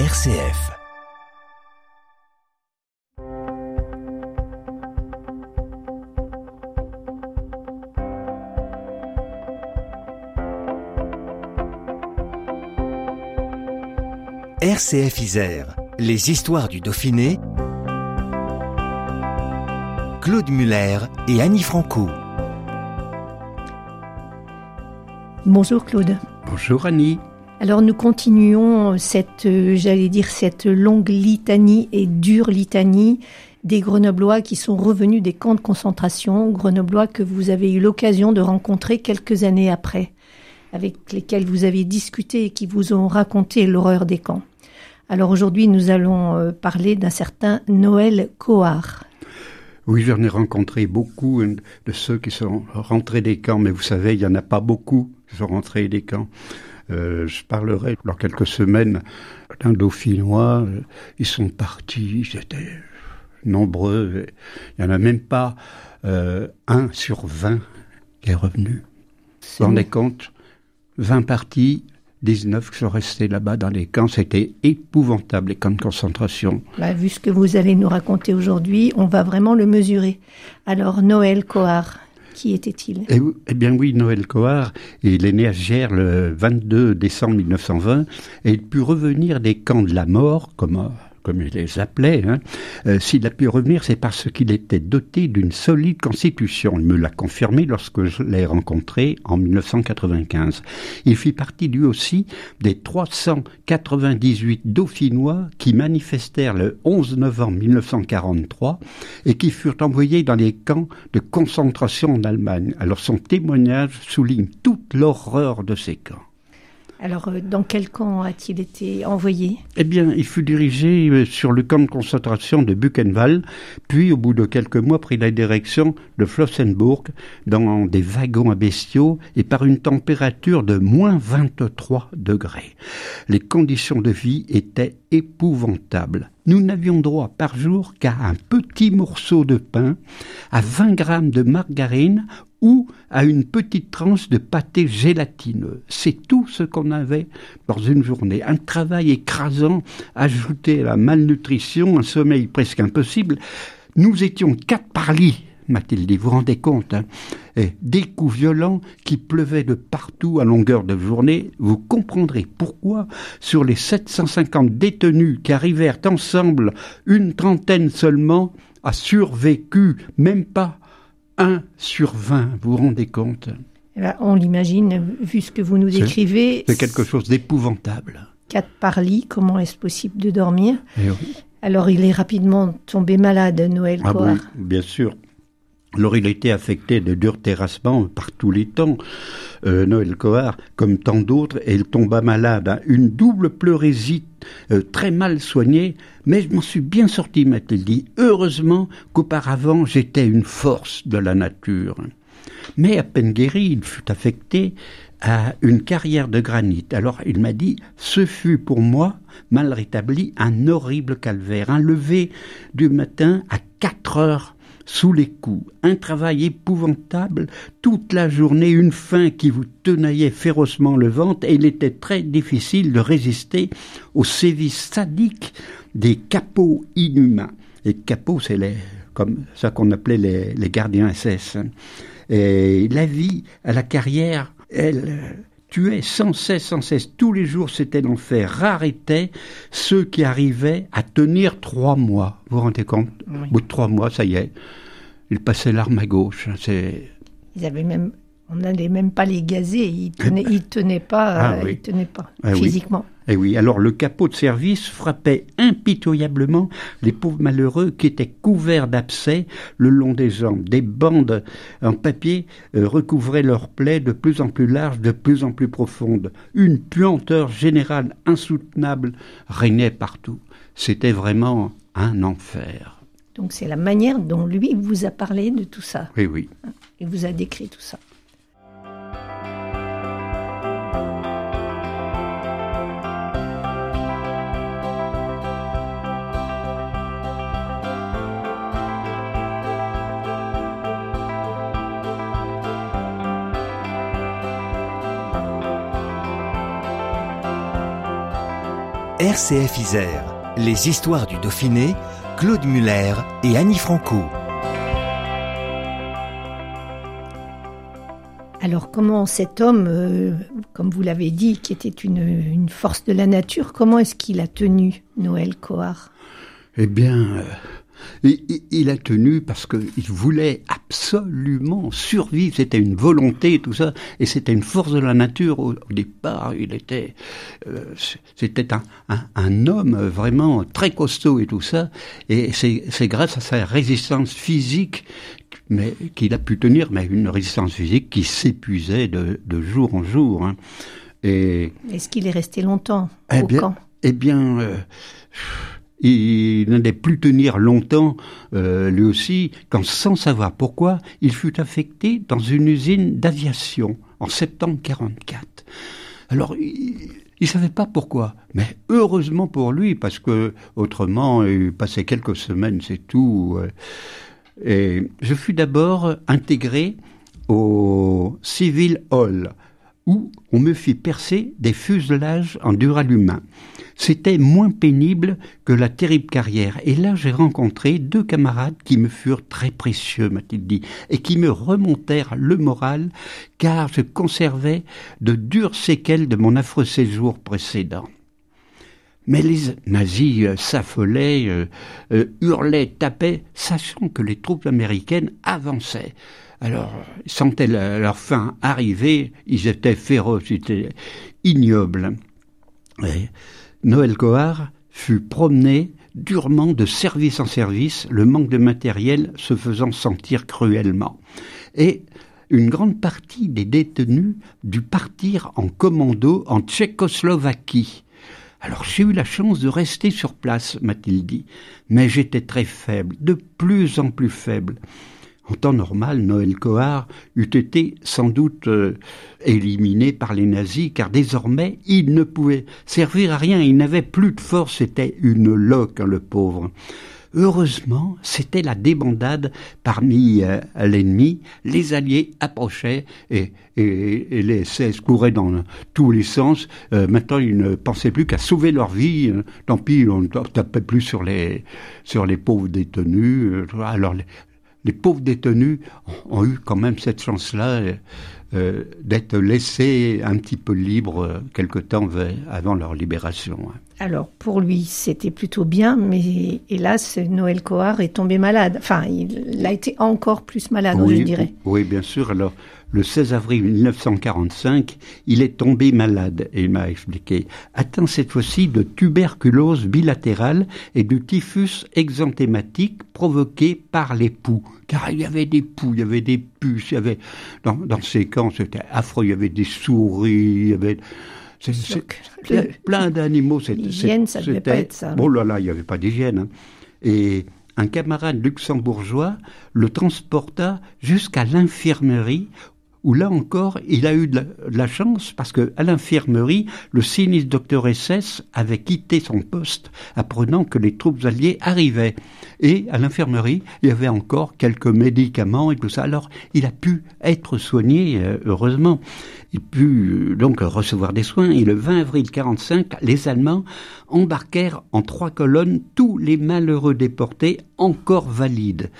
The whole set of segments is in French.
RCF. RCF Isère, les histoires du Dauphiné. Claude Muller et Annie Franco. Bonjour Claude. Bonjour Annie. Alors nous continuons cette, euh, j'allais cette longue litanie et dure litanie des Grenoblois qui sont revenus des camps de concentration, Grenoblois que vous avez eu l'occasion de rencontrer quelques années après, avec lesquels vous avez discuté et qui vous ont raconté l'horreur des camps. Alors aujourd'hui, nous allons euh, parler d'un certain Noël Coard. Oui, j'en ai rencontré beaucoup de ceux qui sont rentrés des camps, mais vous savez, il n'y en a pas beaucoup qui sont rentrés des camps. Euh, je parlerai dans quelques semaines d'un dauphinois. Ils sont partis, ils étaient nombreux. Il n'y en a même pas euh, un sur vingt qui est revenu. Vous vous rendez compte? 20 partis, 19 qui sont restés là-bas dans les camps. C'était épouvantable, les camps de concentration. Bah, vu ce que vous allez nous raconter aujourd'hui, on va vraiment le mesurer. Alors, Noël Coard, qui était-il? Eh, eh, bien oui, Noël Coard, il est né à Gers le 22 décembre 1920 et il put revenir des camps de la mort, comme comme il les appelait, hein. Euh, s'il a pu revenir, c'est parce qu'il était doté d'une solide constitution. Il me l'a confirmé lorsque je l'ai rencontré en 1995. Il fit partie lui aussi des 398 dauphinois qui manifestèrent le 11 novembre 1943 et qui furent envoyés dans les camps de concentration en Allemagne. Alors son témoignage souligne toute l'horreur de ces camps. Alors, euh, dans quel camp a-t-il été envoyé? Eh bien, il fut dirigé euh, sur le camp de concentration de Buchenwald, puis, au bout de quelques mois, prit la direction de Flossenburg, dans des wagons à bestiaux et par une température de moins 23 degrés. Les conditions de vie étaient épouvantables. Nous n'avions droit par jour qu'à un petit morceau de pain, à 20 grammes de margarine ou à une petite tranche de pâté gélatineux. C'est tout ce qu'on avait dans une journée. Un travail écrasant, ajouté à la malnutrition, un sommeil presque impossible. Nous étions quatre par lit, m'a-t-il dit. Vous vous rendez compte hein Et Des coups violents qui pleuvaient de partout à longueur de journée. Vous comprendrez pourquoi, sur les 750 détenus qui arrivèrent ensemble, une trentaine seulement a survécu, même pas 1 sur 20, vous vous rendez compte eh ben, On l'imagine, vu ce que vous nous décrivez. C'est quelque chose d'épouvantable. 4 par lit, comment est-ce possible de dormir? Eh Alors il est rapidement tombé malade, Noël ah oui, bien sûr. Alors il a été affecté de durs terrassements par tous les temps. Euh, Noël Coard, comme tant d'autres, il tomba malade. Hein. Une double pleurésie euh, très mal soignée, mais je m'en suis bien sorti, m'a-t-il dit. Heureusement qu'auparavant j'étais une force de la nature. Mais à peine guéri, il fut affecté à une carrière de granit. Alors il m'a dit, ce fut pour moi, mal rétabli, un horrible calvaire. Un lever du matin à quatre heures sous les coups, un travail épouvantable, toute la journée, une faim qui vous tenaillait férocement le ventre, et il était très difficile de résister aux sévices sadiques des capots inhumains. Les capots, c'est comme ça qu'on appelait les, les gardiens SS. Et la vie à la carrière, elle tuait sans cesse, sans cesse. Tous les jours, c'était l'enfer. Rares étaient ceux qui arrivaient à tenir trois mois. Vous vous rendez compte? Au bout de trois mois, ça y est, ils passaient l'arme à gauche. C'est... Ils avaient même on n'allait même pas les gazer, ils tenaient, ils tenaient pas, ah euh, ils tenaient pas ah physiquement. Et eh oui, alors le capot de service frappait impitoyablement les pauvres malheureux qui étaient couverts d'abcès le long des jambes. Des bandes en papier euh, recouvraient leurs plaies de plus en plus larges, de plus en plus profondes. Une puanteur générale insoutenable régnait partout. C'était vraiment un enfer. Donc c'est la manière dont lui vous a parlé de tout ça. Oui, oui. Il vous a décrit tout ça. RCF Isère, les histoires du Dauphiné, Claude Muller et Annie Franco. Alors comment cet homme, euh, comme vous l'avez dit, qui était une, une, force de la nature, comment est-ce qu'il a tenu Noël Coar Eh bien, euh, il, il, a tenu parce qu'il voulait absolument survivre. C'était une volonté, tout ça, et c'était une force de la nature. Au, au départ, il était, euh, c'était un, un, un, homme vraiment très costaud et tout ça. Et c'est grâce à sa résistance physique mais qu'il a pu tenir, mais une résistance physique qui s'épuisait de, de, jour en jour. Hein. Et est-ce qu'il est resté longtemps eh au bien, camp? Eh bien. Euh, il n'allait plus tenir longtemps, euh, lui aussi, quand sans savoir pourquoi, il fut affecté dans une usine d'aviation en septembre 44. Alors, il ne savait pas pourquoi, mais heureusement pour lui, parce que autrement, il passait quelques semaines, c'est tout. Et je fus d'abord intégré au Civil Hall, où on me fit percer des fuselages en duralumin. C'était moins pénible que la terrible carrière. Et là, j'ai rencontré deux camarades qui me furent très précieux, m'a-t-il dit, et qui me remontèrent le moral, car je conservais de dures séquelles de mon affreux séjour précédent. Mais les nazis euh, s'affolaient, euh, euh, hurlaient, tapaient, sachant que les troupes américaines avançaient. Alors, sentaient la, leur fin arriver, ils étaient féroces, ils étaient ignobles. Noël Coar fut promené durement de service en service, le manque de matériel se faisant sentir cruellement. Et une grande partie des détenus dut partir en commando en Tchécoslovaquie. Alors j'ai eu la chance de rester sur place, m'a-t-il dit, mais j'étais très faible, de plus en plus faible. En temps normal, Noël Coar eût été sans doute euh, éliminé par les nazis, car désormais il ne pouvait servir à rien, il n'avait plus de force, c'était une loque, hein, le pauvre. Heureusement, c'était la débandade parmi euh, l'ennemi. Les Alliés approchaient et, les SS couraient dans tous les sens. Euh, maintenant, ils ne pensaient plus qu'à sauver leur vie. Tant pis, on ne tapait plus sur les sur les pauvres détenus. Alors, les, pauvres détenus ont eu quand même cette chance-là euh, d'être laissés un petit peu libres quelque temps avant leur libération. Alors pour lui, c'était plutôt bien, mais hélas, Noël Coar est tombé malade. Enfin, il a été encore plus malade, oui, je dirais. Oui, bien sûr. Alors, le 16 avril 1945, il est tombé malade, et il m'a expliqué, atteint cette fois-ci de tuberculose bilatérale et du typhus exanthématique provoqué par les poux. Car il y avait des poux, il y avait des puces, il y avait, dans, dans ces camps, c'était affreux, il y avait des souris, il y avait... C'est, le, plein d'animaux. L'hygiène, ça devait pas être ça. Oh là là, il n'y avait pas d'hygiène. Hein. Et un camarade luxembourgeois le transporta jusqu'à l'infirmerie où là encore, il a eu de la, de la chance parce que à l'infirmerie, le sinistre docteur SS avait quitté son poste apprenant que les troupes alliées arrivaient. Et à l'infirmerie, il y avait encore quelques médicaments et tout ça. Alors, il a pu être soigné, heureusement. Il put donc recevoir des soins. Et le 20 avril 45, les Allemands embarquèrent en trois colonnes tous les malheureux déportés encore valides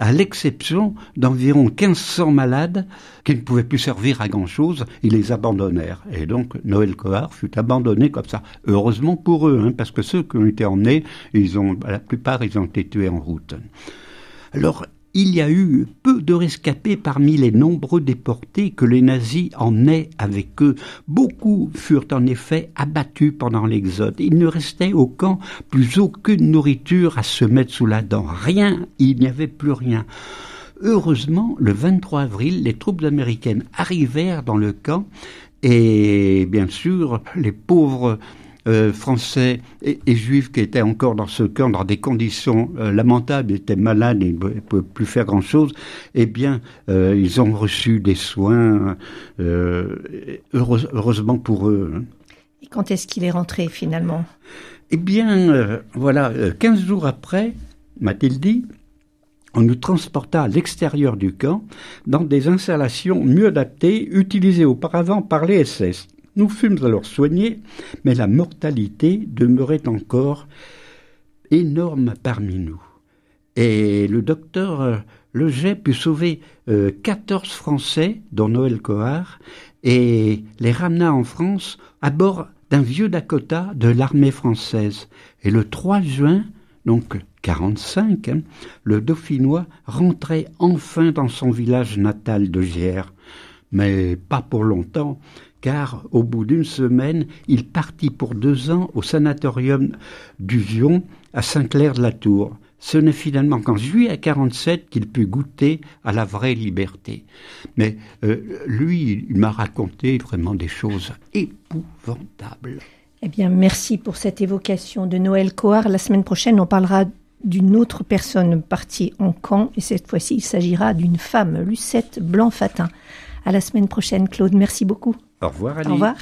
à l'exception d'environ 1500 malades qui ne pouvaient plus servir à grand-chose, ils les abandonnèrent. Et donc Noël Coar fut abandonné comme ça. Heureusement pour eux, hein, parce que ceux qui ont été emmenés, ils ont, la plupart, ils ont été tués en route. Alors, il y a eu peu de rescapés parmi les nombreux déportés que les nazis emmenaient avec eux. Beaucoup furent en effet abattus pendant l'exode. Il ne restait au camp plus aucune nourriture à se mettre sous la dent. Rien, il n'y avait plus rien. Heureusement, le 23 avril, les troupes américaines arrivèrent dans le camp et bien sûr, les pauvres euh, français et, et, juifs qui étaient encore dans ce camp dans des conditions euh, lamentables, ils étaient malades, ils ne pouvaient plus faire grand-chose, eh bien, euh, ils ont reçu des soins, heureuse, heureusement pour eux. Et quand est-ce qu'il est rentré finalement? Eh bien, voilà, 15 jours après, m'a-t-il dit, on nous transporta à l'extérieur du camp dans des installations mieux adaptées utilisées auparavant par les SS. Nous fûmes alors soignés, mais la mortalité demeurait encore énorme parmi nous. Et le docteur euh, Leget put sauver 14 euh, Français, dont Noël Coard, et les ramena en France à bord d'un vieux Dakota de l'armée française. Et le 3 juin, donc 45, hein, le Dauphinois rentrait enfin dans son village natal de Giers. Mais pas pour longtemps, car au bout d'une semaine, il partit pour deux ans au sanatorium du Vion à Saint-Clair-de-la-Tour. Ce n'est finalement qu'en juillet 47 qu'il put goûter à la vraie liberté. Mais euh, lui, il m'a raconté vraiment des choses épouvantables. Eh bien, merci pour cette évocation de Noël Coard. La semaine prochaine, on parlera d'une autre personne partie en camp, et cette fois-ci, il s'agira d'une femme, Lucette Blanc-Fatin. À la semaine prochaine, Claude. Merci beaucoup. Au revoir, Au revoir.